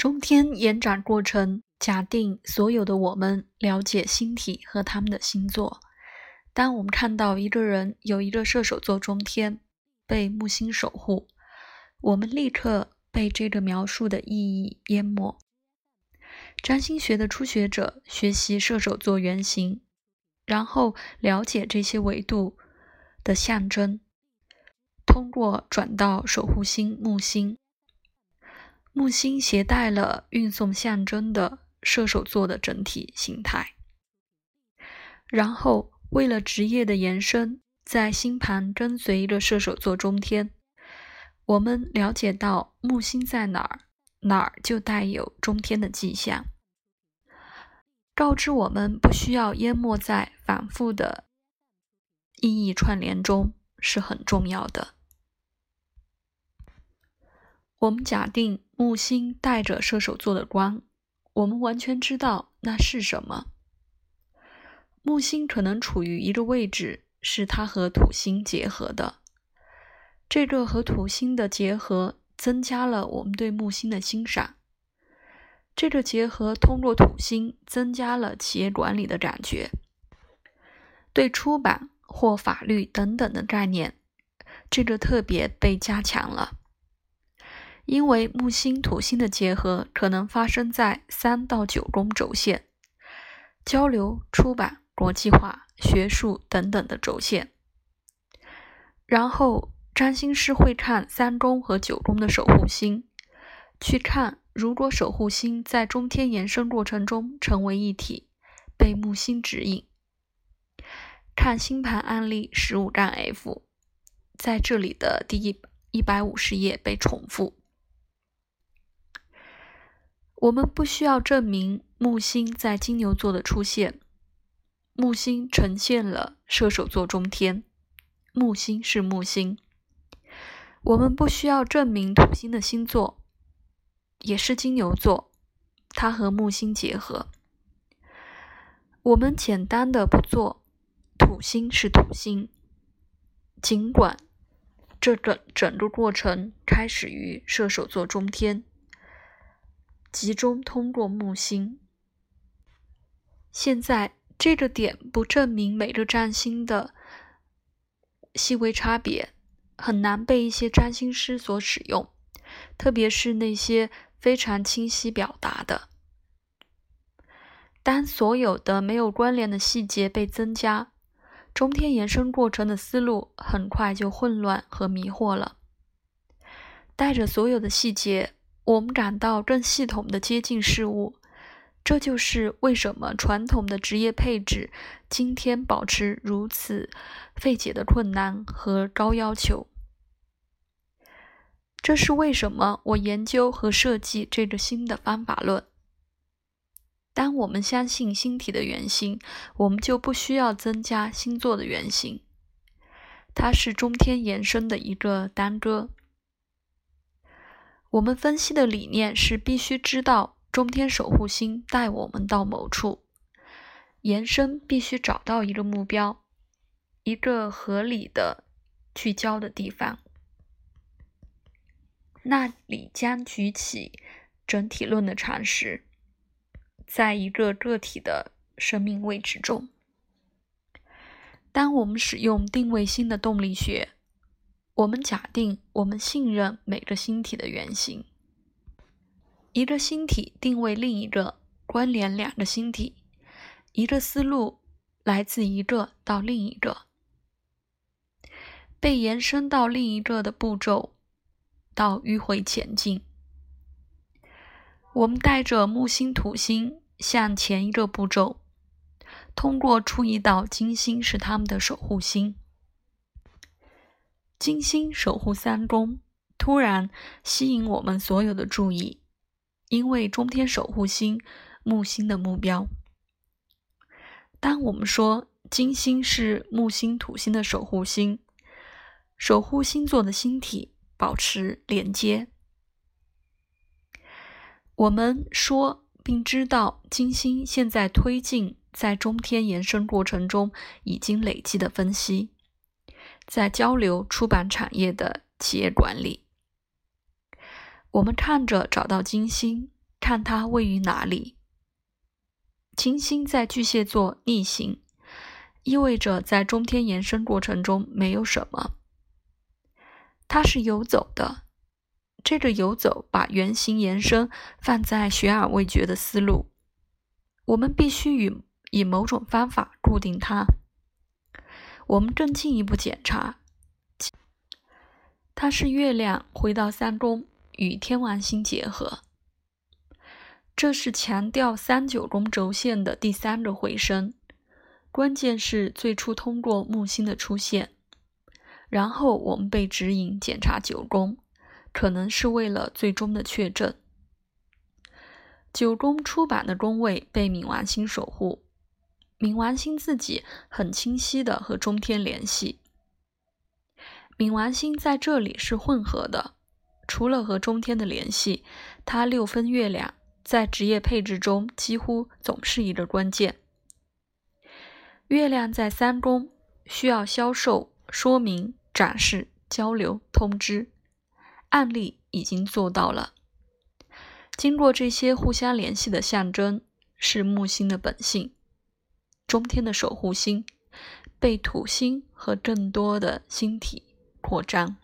中天延展过程假定所有的我们了解星体和他们的星座。当我们看到一个人有一个射手座中天被木星守护，我们立刻被这个描述的意义淹没。占星学的初学者学习射手座原型，然后了解这些维度的象征，通过转到守护星木星。木星携带了运送象征的射手座的整体形态，然后为了职业的延伸，在星盘跟随着射手座中天，我们了解到木星在哪儿，哪儿就带有中天的迹象，告知我们不需要淹没在反复的意义串联中是很重要的。我们假定木星带着射手座的光，我们完全知道那是什么。木星可能处于一个位置，是它和土星结合的。这个和土星的结合增加了我们对木星的欣赏。这个结合通过土星增加了企业管理的感觉，对出版或法律等等的概念，这个特别被加强了。因为木星土星的结合可能发生在三到九宫轴线，交流、出版、国际化、学术等等的轴线。然后，占星师会看三宫和九宫的守护星，去看如果守护星在中天延伸过程中成为一体，被木星指引。看星盘案例十五杠 F，在这里的第一一百五十页被重复。我们不需要证明木星在金牛座的出现。木星呈现了射手座中天，木星是木星。我们不需要证明土星的星座也是金牛座，它和木星结合。我们简单的不做，土星是土星，尽管这个整个过程开始于射手座中天。集中通过木星。现在这个点不证明每个占星的细微差别，很难被一些占星师所使用，特别是那些非常清晰表达的。当所有的没有关联的细节被增加，中天延伸过程的思路很快就混乱和迷惑了。带着所有的细节。我们感到更系统的接近事物，这就是为什么传统的职业配置今天保持如此费解的困难和高要求。这是为什么我研究和设计这个新的方法论。当我们相信星体的原型，我们就不需要增加星座的原型，它是中天延伸的一个单个。我们分析的理念是必须知道中天守护星带我们到某处，延伸必须找到一个目标，一个合理的聚焦的地方，那里将举起整体论的常识，在一个个体的生命位置中。当我们使用定位星的动力学。我们假定我们信任每个星体的原型，一个星体定位另一个，关联两个星体，一个思路来自一个到另一个，被延伸到另一个的步骤，到迂回前进。我们带着木星、土星向前一个步骤，通过注意到金星是他们的守护星。金星守护三宫，突然吸引我们所有的注意，因为中天守护星木星的目标。当我们说金星是木星、土星的守护星，守护星座的星体保持连接。我们说并知道金星现在推进在中天延伸过程中已经累积的分析。在交流出版产业的企业管理，我们看着找到金星，看它位于哪里。金星在巨蟹座逆行，意味着在中天延伸过程中没有什么，它是游走的。这个游走把圆形延伸放在悬而未决的思路，我们必须与以某种方法固定它。我们更进一步检查，它是月亮回到三宫与天王星结合。这是强调三九宫轴线的第三个回声，关键是最初通过木星的出现，然后我们被指引检查九宫，可能是为了最终的确证。九宫出版的宫位被冥王星守护，冥王星自己很清晰的和中天联系。冥王星在这里是混合的，除了和中天的联系，它六分月亮。在职业配置中，几乎总是一个关键。月亮在三宫，需要销售、说明、展示、交流、通知。案例已经做到了。经过这些互相联系的象征，是木星的本性。中天的守护星被土星和更多的星体扩张。